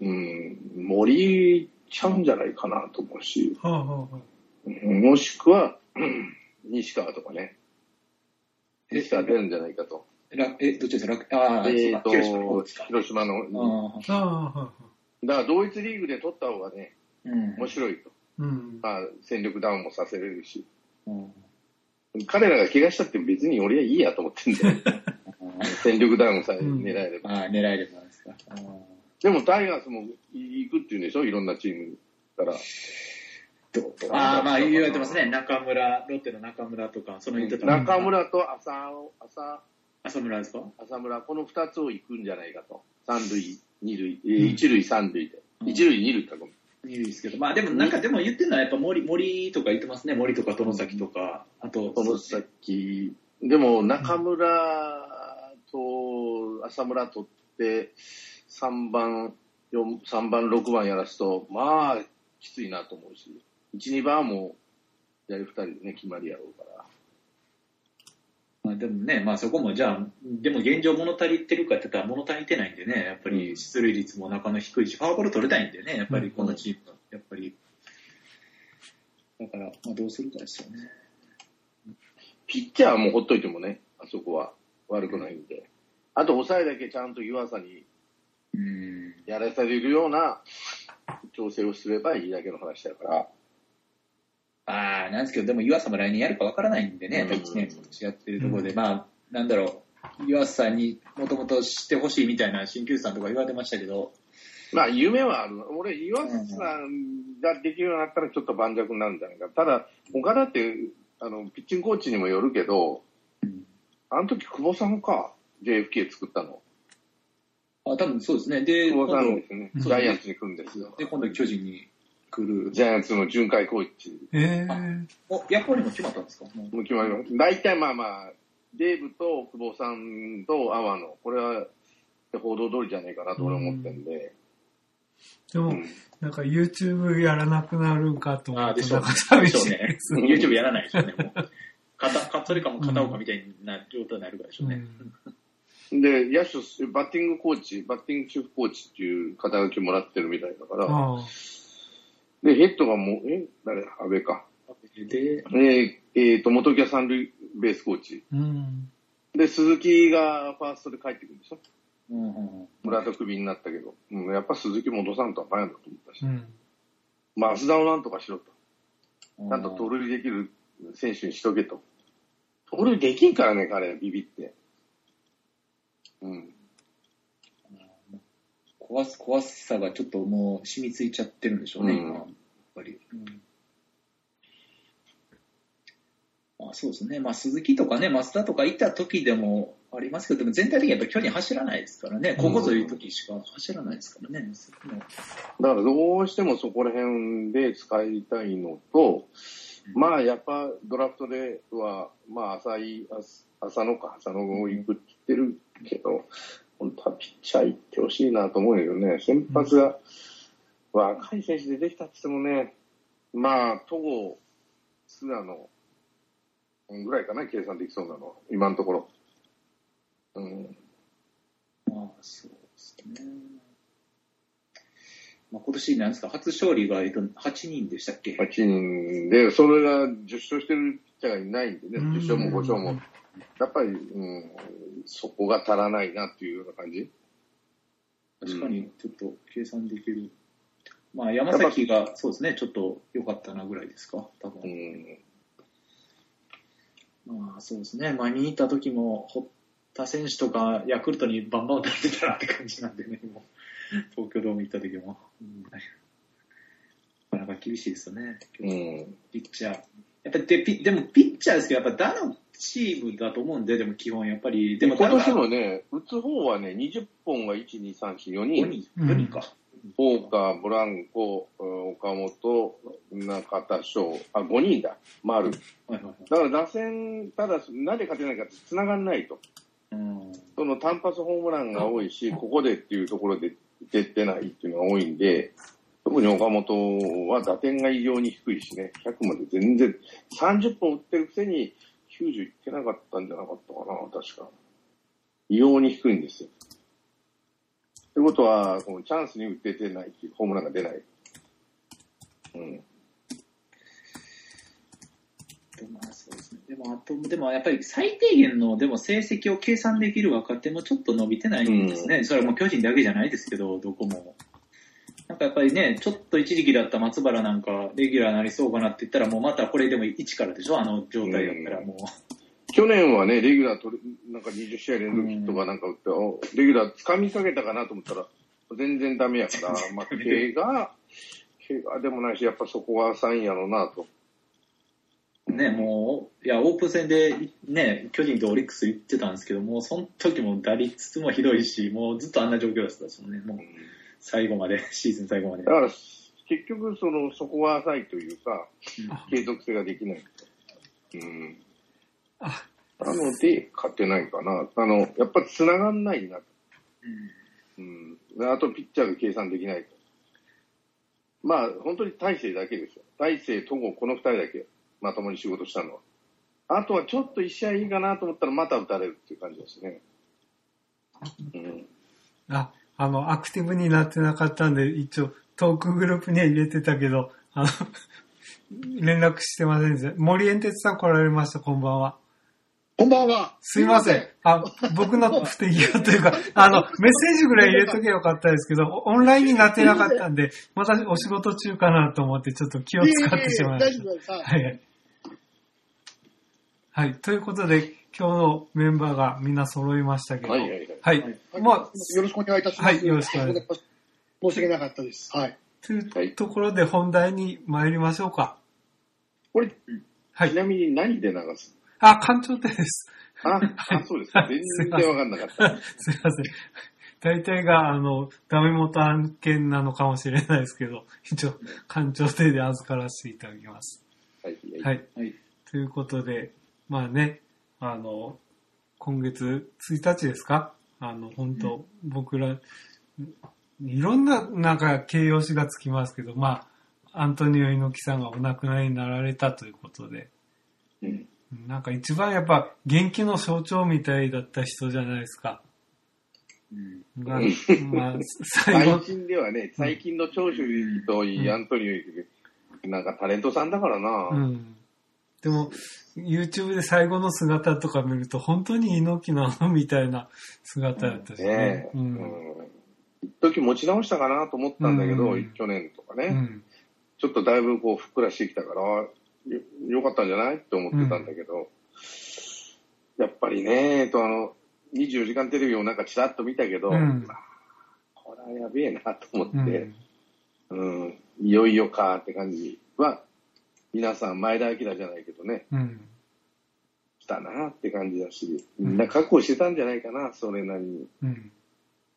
Speaker 3: うん、森ちゃうんじゃないかなと思うし、
Speaker 1: はあはあ
Speaker 3: もしくは、うん西川とかね。西川出るんじゃないかと。
Speaker 2: 楽え、どっちですか？楽ああ、
Speaker 3: えっ、と、
Speaker 2: そうか広島の。ああ。
Speaker 3: だから同一リーグで取った方がね、
Speaker 2: うん。
Speaker 3: 面白いと。
Speaker 1: うん。
Speaker 3: まあ、戦力ダウンもさせれるし。
Speaker 2: うん
Speaker 3: 彼らが怪我したって別に俺はいいやと思ってんだよ。戦力ダウンさえ狙えれば。
Speaker 2: ああ、狙えればですか。
Speaker 3: でもタイガースも行くっていうんでしょ？いろんなチームから。
Speaker 2: ああ、まあ言われてますね。中村、ロッテの中村とか、その言ってた
Speaker 3: 中村と浅尾浅
Speaker 2: 浅村ですか？
Speaker 3: 浅村、この二つを行くんじゃないかと。三塁、二塁、え一塁、三塁で。
Speaker 2: うん
Speaker 3: 一塁、二塁かごめん。
Speaker 2: いいですけど、まあでもなんかでも言ってるのはやっぱ森、森とか言ってますね。森とか殿崎とか、あと、
Speaker 3: その先、でも中村と浅村取って、3番、3番、6番やらすと、まあ、きついなと思うし、1、2番もう、やる2人でね、決まりやろうから。
Speaker 2: まあでもね、まあそこもじゃあ、でも現状物足りてるかって言ったら物足りてないんでね、やっぱり出塁率も中の低いし、フォアボール取れたいんでね、やっぱりこのチームは、やっぱり。だから、まあどうするかですよね。
Speaker 3: ピッチャーはもうほっといてもね、あそこは悪くないんで。あと、抑えだけちゃんと湯浅に
Speaker 2: うん。
Speaker 3: やらされるような調整をすればいいだけの話だから。
Speaker 2: ああ、なんですけど、でも湯浅も来年やるかわからないんでね、
Speaker 3: うん
Speaker 2: 1年今年やってるところで、まあ、なんだろう、湯浅さんにもともと知ってほしいみたいな鍼灸師さんとか言われてましたけど、
Speaker 3: まあ、夢はある。俺、岩瀬さんができるようになったらちょっと盤石になるんじゃないか。ただ、岡田って、あの、ピッチングコーチにもよるけど、あの時久保さんか、JFK 作ったの。
Speaker 2: あ多分そうですね。で、
Speaker 3: 久保さんですね。
Speaker 1: うん
Speaker 3: ジャイアンツに来るんですよ。
Speaker 2: で、今度巨人に来る。
Speaker 3: ジャイアンツの巡回コーチ。
Speaker 1: ええ
Speaker 2: お、役割も決まったんですか？もう
Speaker 3: 決まります。大体まあまあ、デーブと久保さんと阿波野、これは報道通りじゃないかなと俺は思ってんで。
Speaker 1: でも
Speaker 3: うん、
Speaker 1: なんか YouTube やらなくなるんかと思うと、
Speaker 2: あーでしょうん
Speaker 1: なか寂
Speaker 2: でしょうね
Speaker 1: しいです。。
Speaker 2: YouTube やらないでしょうね、もう。片、かそれかも片岡みたいな状態になるからでしょうね。
Speaker 3: で、野手、バッティングコーチ、バッティングチーフコーチっていう肩書きもらってるみたいだから、
Speaker 1: ああ
Speaker 3: で、ヘッドがもう、え？誰？安倍か。
Speaker 2: で、
Speaker 3: えーえーと、元木は三塁ベースコーチ。
Speaker 1: うん。
Speaker 3: で、鈴木がファーストで帰ってくるんでしょ？
Speaker 2: うんうんうん
Speaker 3: 村田クビになったけど、うん、やっぱ鈴木戻さんとあかんやんだと思ったし、
Speaker 1: うん。
Speaker 3: まあ、増田をなんとかしろと。
Speaker 2: うん
Speaker 3: ちゃんと盗塁できる選手にしとけと。盗塁できんからね、彼、ビビって。うん。
Speaker 2: 怖す、怖さがちょっともう染みついちゃってるんでしょうね、
Speaker 3: うん
Speaker 2: 今。やっぱり。まあ、そうですね。まあ、鈴木とかね、増田とかいた時でもありますけど、でも全体的にやっぱ距離走らないですからね。ここぞいう時しか走らないですからね。
Speaker 3: だからどうしてもそこら辺で使いたいのと、まあやっぱドラフトでは、まあ浅い、あ浅野か、浅野を行くって言ってるけど、本当はピッチャー行ってほしいなと思うよね。先発が、若い選手でできたって言ってもね、まあ、戸郷、菅野ぐらいかな、計算できそうなのは、今のところ。うん。
Speaker 2: まあ、そうですね。まあ、今年なんですか、初勝利が、えっと、8人でしたっけ
Speaker 3: ？8人で、それが10勝してるピッチャーがいないんでね、
Speaker 1: うん
Speaker 3: 10勝も5勝も。やっぱり、うん、そこが足らないなっていうような感じ？
Speaker 2: 確かに、ちょっと計算できる。まあ、山崎が、そうですね、ちょっと良かったなぐらいですか、多分。
Speaker 3: うん。
Speaker 2: まあ、そうですね、前に行った時も、堀田選手とか、ヤクルトにバンバン打たれてたなって感じなんでね、もう東京ドーム行った時も。うん なかなか厳しいですよね、
Speaker 3: うん。
Speaker 2: ピッチャー。やっぱりでピでも、ピッチャーですけど、やっぱ打のチームだと思うんで、でも基本やっぱり、でも
Speaker 3: 今年もね、打つ方はね、20本が1、2、3、4、4
Speaker 2: 5
Speaker 3: 人。
Speaker 2: 人、
Speaker 1: うん
Speaker 2: 4人か。
Speaker 3: フォーカー、ブランコ、うん岡本、中田翔、あ、5人だ。丸。だから打線、ただ、なんで勝てないかって繋がんないと。
Speaker 2: うん
Speaker 3: その単発ホームランが多いし、ここでっていうところで出てないっていうのが多いんで、特に岡本は打点が異様に低いしね、100まで全然、30本打ってるくせに90いってなかったんじゃなかったかな、確か。異様に低いんですよ。ってことは、このチャンスに打って出ないっていう、ホームランが出ない。うん。
Speaker 2: でもまあそうですね。でも、あと、でもやっぱり最低限の、でも成績を計算できる若手もちょっと伸びてないんですね。それはもう巨人だけじゃないですけど、どこも。なんかやっぱりね、ちょっと一時期だった松原なんか、レギュラーなりそうかなって言ったら、もうまたこれでも一からでしょ？あの状態だったらもう。
Speaker 3: 去年はね、レギュラー取れ、なんか20試合連続ヒットかなんか打って、おレギュラー掴みかけたかなと思ったら、全然ダメやから、まあ、怪我、怪我でもないし、やっぱそこは浅いんやろうなと。
Speaker 2: ね、もう、いや、オープン戦で、ね、巨人とオリックス行ってたんですけど、もうその時も打率もひどいし、もうずっとあんな状況だったですもんね。もう最後まで、シーズン最後まで
Speaker 3: だ。から、結局、その、そこは浅いというか、継続性ができない。うん。
Speaker 1: あ、
Speaker 3: なので、勝てないかな。あの、やっぱ繋がんないな。
Speaker 2: うん
Speaker 3: うん。あと、ピッチャーが計算できないと。まあ、本当に大勢だけですよ。大勢、戸郷、この二人だけ、まともに仕事したのは。あとはちょっと一試合いいかなと思ったら、また打たれるっていう感じですね。うん。
Speaker 1: あ、あの、アクティブになってなかったんで、一応、トークグループには入れてたけど、あの、連絡してませんでした。森エンテツさん来られました、こんばんは。
Speaker 4: こんばんは。
Speaker 1: すいません。あ、僕の不手際というか、あの、メッセージぐらい入れとけばよかったですけど、オンラインになってなかったんで、またお仕事中かなと思って、ちょっと気を使ってしまいました。
Speaker 4: はい。
Speaker 1: はい。ということで、今日のメンバーがみんな揃いましたけど、
Speaker 3: はいはいはい
Speaker 1: まあ、
Speaker 4: よろしくお願いいたします。
Speaker 1: はいよろしくお願いし
Speaker 4: ます。申し訳なかったです。はい。
Speaker 1: という
Speaker 3: はい
Speaker 1: ところで本題に参りましょうか。
Speaker 3: これ、
Speaker 1: はい
Speaker 3: ち。なみに何で流す
Speaker 1: あ、館長手です。
Speaker 3: あ、あ、そうですか。全然わかんなかった。
Speaker 1: すいません。大体が、あの、ダメ元案件なのかもしれないですけど、一応、館長手で預からせていただきます。
Speaker 3: はい。
Speaker 1: はい。
Speaker 2: はい。
Speaker 1: ということで、まあね、あの、今月1日ですか？あの、本当、僕ら、いろんな、なんか形容詞がつきますけど、まあ、アントニオ猪木さんがお亡くなりになられたということで、
Speaker 3: うん。
Speaker 1: なんか一番やっぱ元気の象徴みたいだった人じゃないですか。
Speaker 2: うん
Speaker 1: が まあ、最後
Speaker 3: 最、近ではね、最近の長州といい、アントニオ猪木なんかタレントさんだからな。
Speaker 1: うん。でも、YouTube で最後の姿とか見ると、本当に猪木なのみたいな姿だったしね
Speaker 3: ね。え。
Speaker 1: う
Speaker 3: うんん。一時持ち直したかなと思ったんだけど、
Speaker 1: うん
Speaker 3: 去年とかね、
Speaker 1: うん。
Speaker 3: ちょっとだいぶこうふっくらしてきたから、よよかったんじゃないって思ってたんだけど、やっぱりね、えっとあの、24時間テレビをなんかちらっと見たけど、
Speaker 1: うん
Speaker 3: まあこれはやべえなと思
Speaker 1: う
Speaker 3: って、
Speaker 1: ん。
Speaker 3: うん、いよいよかって感じは、皆さん前田明じゃないけどね、
Speaker 1: うん。
Speaker 3: 来たなって感じだし、みんな覚悟してたんじゃないかな、それなりに。
Speaker 1: うん。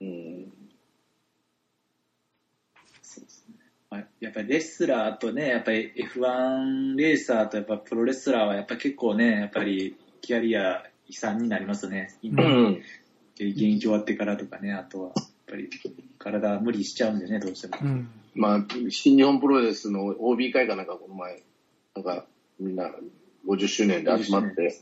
Speaker 3: うん。
Speaker 2: そうですね。まあやっぱりレスラーとね、やっぱり F1 レーサーとやっぱプロレスラーはやっぱ結構ね、やっぱりキャリア遺産になりますね。今
Speaker 3: うん。
Speaker 2: で現役終わってからとかね、あとは、やっぱり、体無理しちゃうんでね、どうしても。
Speaker 1: うん。
Speaker 3: まあ、新日本プロレスの OB 会かなんかこの前、なんかみんな50周年で集まって、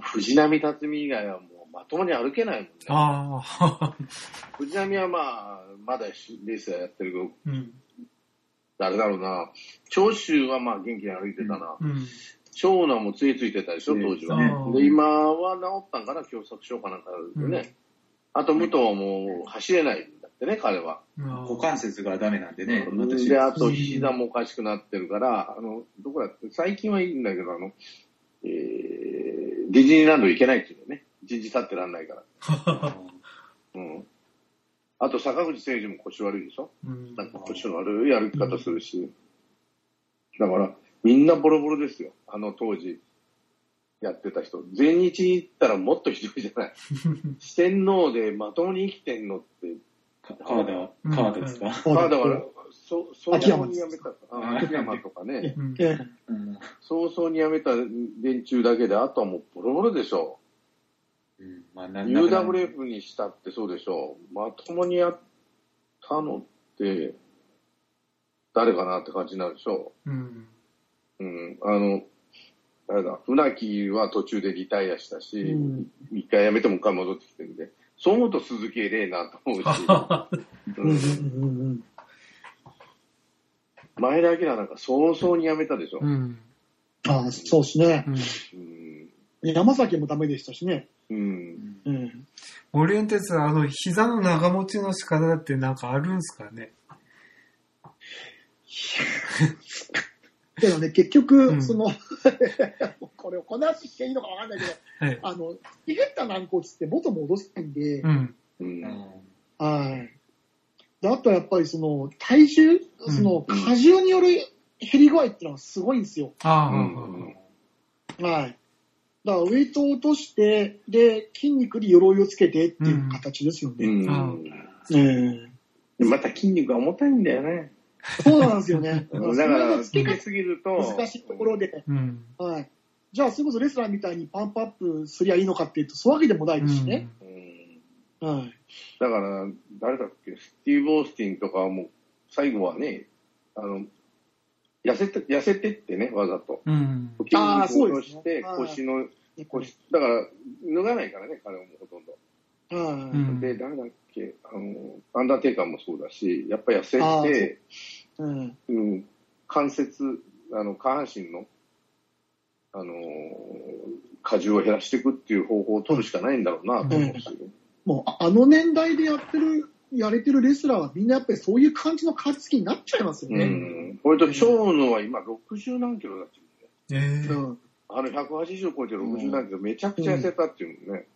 Speaker 3: 藤波辰巳以外はもうまともに歩けないもんね。
Speaker 1: ああ。
Speaker 3: 藤波はまあ、まだレースはやってるけど、
Speaker 1: うん。
Speaker 3: 誰だろうな。長州はまあ元気に歩いてたな。
Speaker 1: うん。
Speaker 3: 長男もついついてたでしょ、当時は。
Speaker 1: うん
Speaker 3: で、今は治ったんかな、狭窄症かなんかでね。あと、武藤はもう走れないってね、彼は。
Speaker 2: 股関節がダメなんでね、
Speaker 3: で、あと膝もおかしくなってるから、あの、どこだって、最近はいいんだけど、あの、えー、ディズニーランド行けないっていうのね。一日経ってらんないから。うん。あと、坂口誠二も腰悪いでしょ？
Speaker 1: うん
Speaker 3: なんか腰の悪い歩き方するし。だから、みんなボロボロですよ。あの当時、やってた人。全日行ったらもっとひどいじゃない。四天王でまともに生きてんのって、
Speaker 2: 川田、川田ですか、
Speaker 3: まあだから、そ早々に辞めた。あ秋山とかね。早々に辞めた連中だけで、あとはもうボロボロでしょ。
Speaker 2: うんまあ、なんなくな
Speaker 3: UWF にしたってそうでしょう。まともにやったのって、誰かなって感じになるでしょ
Speaker 1: うん。
Speaker 3: う。うん。あの、誰だ、船木は途中でリタイアしたし、
Speaker 4: うん
Speaker 3: 一回辞めてもう一回戻ってきてるんで、そう思うと鈴木偉えなと思うし、
Speaker 4: うん
Speaker 3: 前田明なんか早々に辞めたでしょ。
Speaker 1: うん。
Speaker 4: ああ、そうですね。
Speaker 3: うん。
Speaker 4: 山崎もダメでしたしね。
Speaker 3: うん。
Speaker 4: うん。
Speaker 1: オリエンテスはあの、膝の長持ちの仕方ってなんかあるんすかね？
Speaker 4: けどね、結局、
Speaker 1: うん
Speaker 4: その、これ、この話していいのかわかんないけど、
Speaker 1: はい。
Speaker 4: あの、ヒゲった軟骨って元戻せないんで、
Speaker 1: うん。
Speaker 3: うん。
Speaker 4: はい。であとはやっぱりその、体重、その、
Speaker 3: うん
Speaker 4: 荷重による減り具合っていうのはすごいんですよ。
Speaker 1: ああ、
Speaker 3: うん
Speaker 4: はい。だから、ウェイトを落として、で、筋肉に鎧をつけてっていう形ですよ
Speaker 3: う
Speaker 4: ね。
Speaker 3: ん。
Speaker 4: ええ
Speaker 3: また筋肉が重たいんだよね。
Speaker 4: そうなんですよね。
Speaker 3: だから、すぎると、
Speaker 4: 難しいところで、
Speaker 1: うん。
Speaker 4: はい。じゃあ、それこそレスラーみたいにパンプアップすりゃいいのかっていうと、そういうわけでもないですしね。
Speaker 3: うん
Speaker 4: はい。
Speaker 3: だから、誰だっけ、スティーブ・オースティンとかはもう、最後はね、あの、痩せて、痩せてってね、わざと。
Speaker 1: うん。
Speaker 4: あー
Speaker 3: 筋肉を落とし
Speaker 4: そうです
Speaker 3: て、
Speaker 4: ねはい
Speaker 3: 腰の、腰、だから、脱がないからね、彼はもうほとんど。
Speaker 4: は
Speaker 1: うん
Speaker 3: で、誰だっけ、あの、アンダーテイカーもそうだし、やっぱり痩せて、
Speaker 4: い。うん。
Speaker 3: うん、関節、あの、下半身の、あの、荷重を減らしていくっていう方法を取るしかないんだろうなと思うし。
Speaker 4: もう、ああの年代でやってる、やれてるレスラーはみんなやっぱりそういう感じの体つきになっちゃいますよ
Speaker 3: う
Speaker 4: ね。
Speaker 3: ん。これと、長野は今60何キロだっていうね。
Speaker 1: ええ
Speaker 4: うん。
Speaker 3: あの180超えて60何キロ、めちゃくちゃ痩せたっていうのね。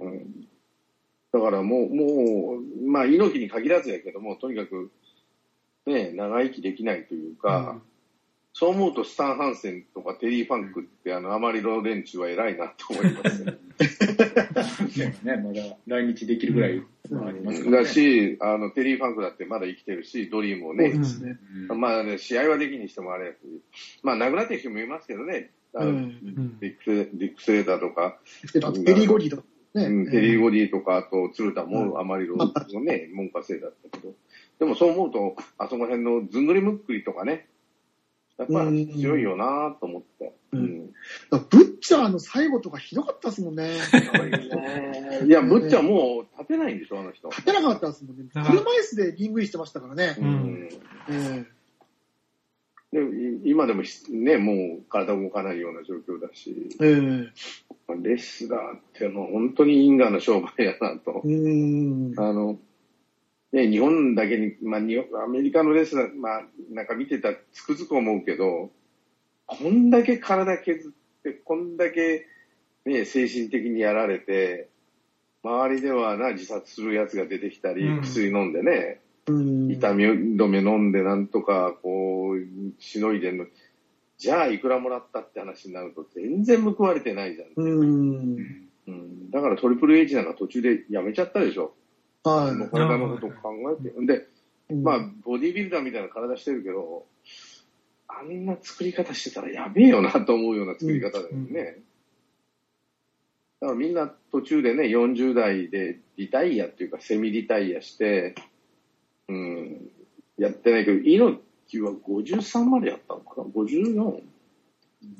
Speaker 3: うん。だからもう、もう、まあ、猪木に限らずやけども、とにかく、ね、長生きできないというか、そう思うとスタン・ハンセンとかテリー・ファンクって、あの、あまりの連中は偉いなと思いますね。
Speaker 2: ね、まだ来日できるぐらいはありますからね。
Speaker 3: だし、あの、テリー・ファンクだってまだ生きてるし、ドリームをね、
Speaker 4: ね。
Speaker 2: うん。
Speaker 3: まあね、試合はできにしてもあれやし、まあ亡くなってる人もいますけどね、あの
Speaker 4: うん。
Speaker 1: うん
Speaker 3: ディックセディックスレーターとか、
Speaker 4: であとペリー・ゴディとかね。
Speaker 3: うんテリー・ゴディとか、あと鶴田もあまりロのね、文化生だったけど、でもそう思うと、あそこら辺のずんぐりむっくりとかね、やっぱ強いよなと思って。
Speaker 4: うんブッチャーの最後とかひどかったですもんね。
Speaker 3: いや、ブッチャーもう立てないんでしょ、あの人。
Speaker 4: 勝てなかったですもんね。車椅子でリングインしてましたからね。
Speaker 3: うん
Speaker 4: え
Speaker 3: でい今でもしね、もう体動かないような状況だし、
Speaker 4: ええ
Speaker 3: レスラーってもう本当に因果な商売やなと。あの、ね、日本だけに、まあ、アメリカのレスラー、まあ、なんか見てたらつくづく思うけど、こんだけ体削って、こんだけ、ね、精神的にやられて、周りではな、自殺するやつが出てきたり、
Speaker 1: うん
Speaker 3: 薬飲んでね、
Speaker 4: うん。
Speaker 3: 痛み止め飲んでなんとか、こう、しのいでんの。じゃあ、いくらもらったって話になると、全然報われてないじゃん。
Speaker 4: うん。
Speaker 3: うん、だからトリプル H なんか途中でやめちゃったでしょ。
Speaker 4: は
Speaker 3: もう体のことを考えて。で、
Speaker 4: い。
Speaker 3: まあ、ボディビルダーみたいな体してるけど、あんな作り方してたらやべえよなと思うような作り方だよね。だからみんな途中でね、40代でリタイアっていうか、セミリタイアして、うん、やってないけど、猪木は53までやったのかな ?54?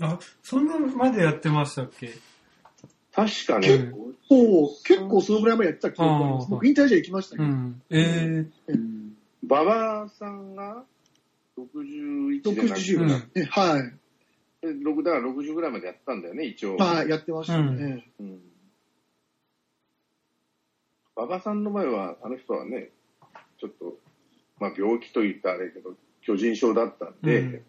Speaker 1: あ、そんなまでやってましたっけ？
Speaker 3: 確かね、
Speaker 1: 結
Speaker 4: そう、結構そのぐらいまでやってた記憶があります。
Speaker 1: あー
Speaker 4: 僕、引退試合行きましたけど、
Speaker 1: うん。え
Speaker 3: 馬場さんが61で亡く
Speaker 4: 60
Speaker 1: うん
Speaker 4: はい。
Speaker 3: て、6だから60ぐらいまでやったんだよね、一応。
Speaker 4: はい、やってましたね。
Speaker 3: うん馬場さんの前は、あの人はね、ちょっと、まあ病気と言ったらあれやけど、巨人症だったんで、
Speaker 1: うん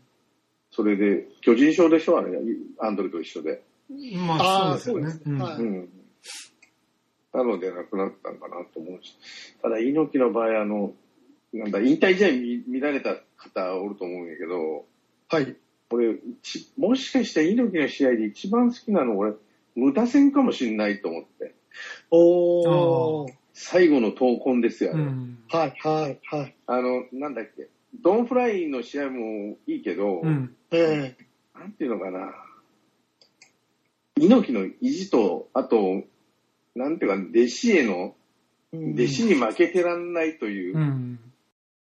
Speaker 3: それで、巨人症でしょあれ、アンドレと一緒で。
Speaker 1: えまあ、そうですよね。
Speaker 4: そう
Speaker 3: ん。なので亡くなったのかなと思うし。ただ、猪木の場合、あの、なんだ、引退試合見見られた方おると思うんやけど、
Speaker 4: はい。
Speaker 3: 俺、ちもしかして猪木の試合で一番好きなの俺、無駄戦かもしんないと思って。
Speaker 4: おー。
Speaker 3: 最後の闘魂ですよ、あれ
Speaker 1: うん。
Speaker 4: はい、はい、はい。
Speaker 3: あの、なんだっけ、ドンフライの試合もいいけど、
Speaker 1: うん。
Speaker 4: え
Speaker 3: なんていうのかな、猪木の意地と、あと、なんていうか、弟子への、弟子に負けてらんないという、
Speaker 1: うん。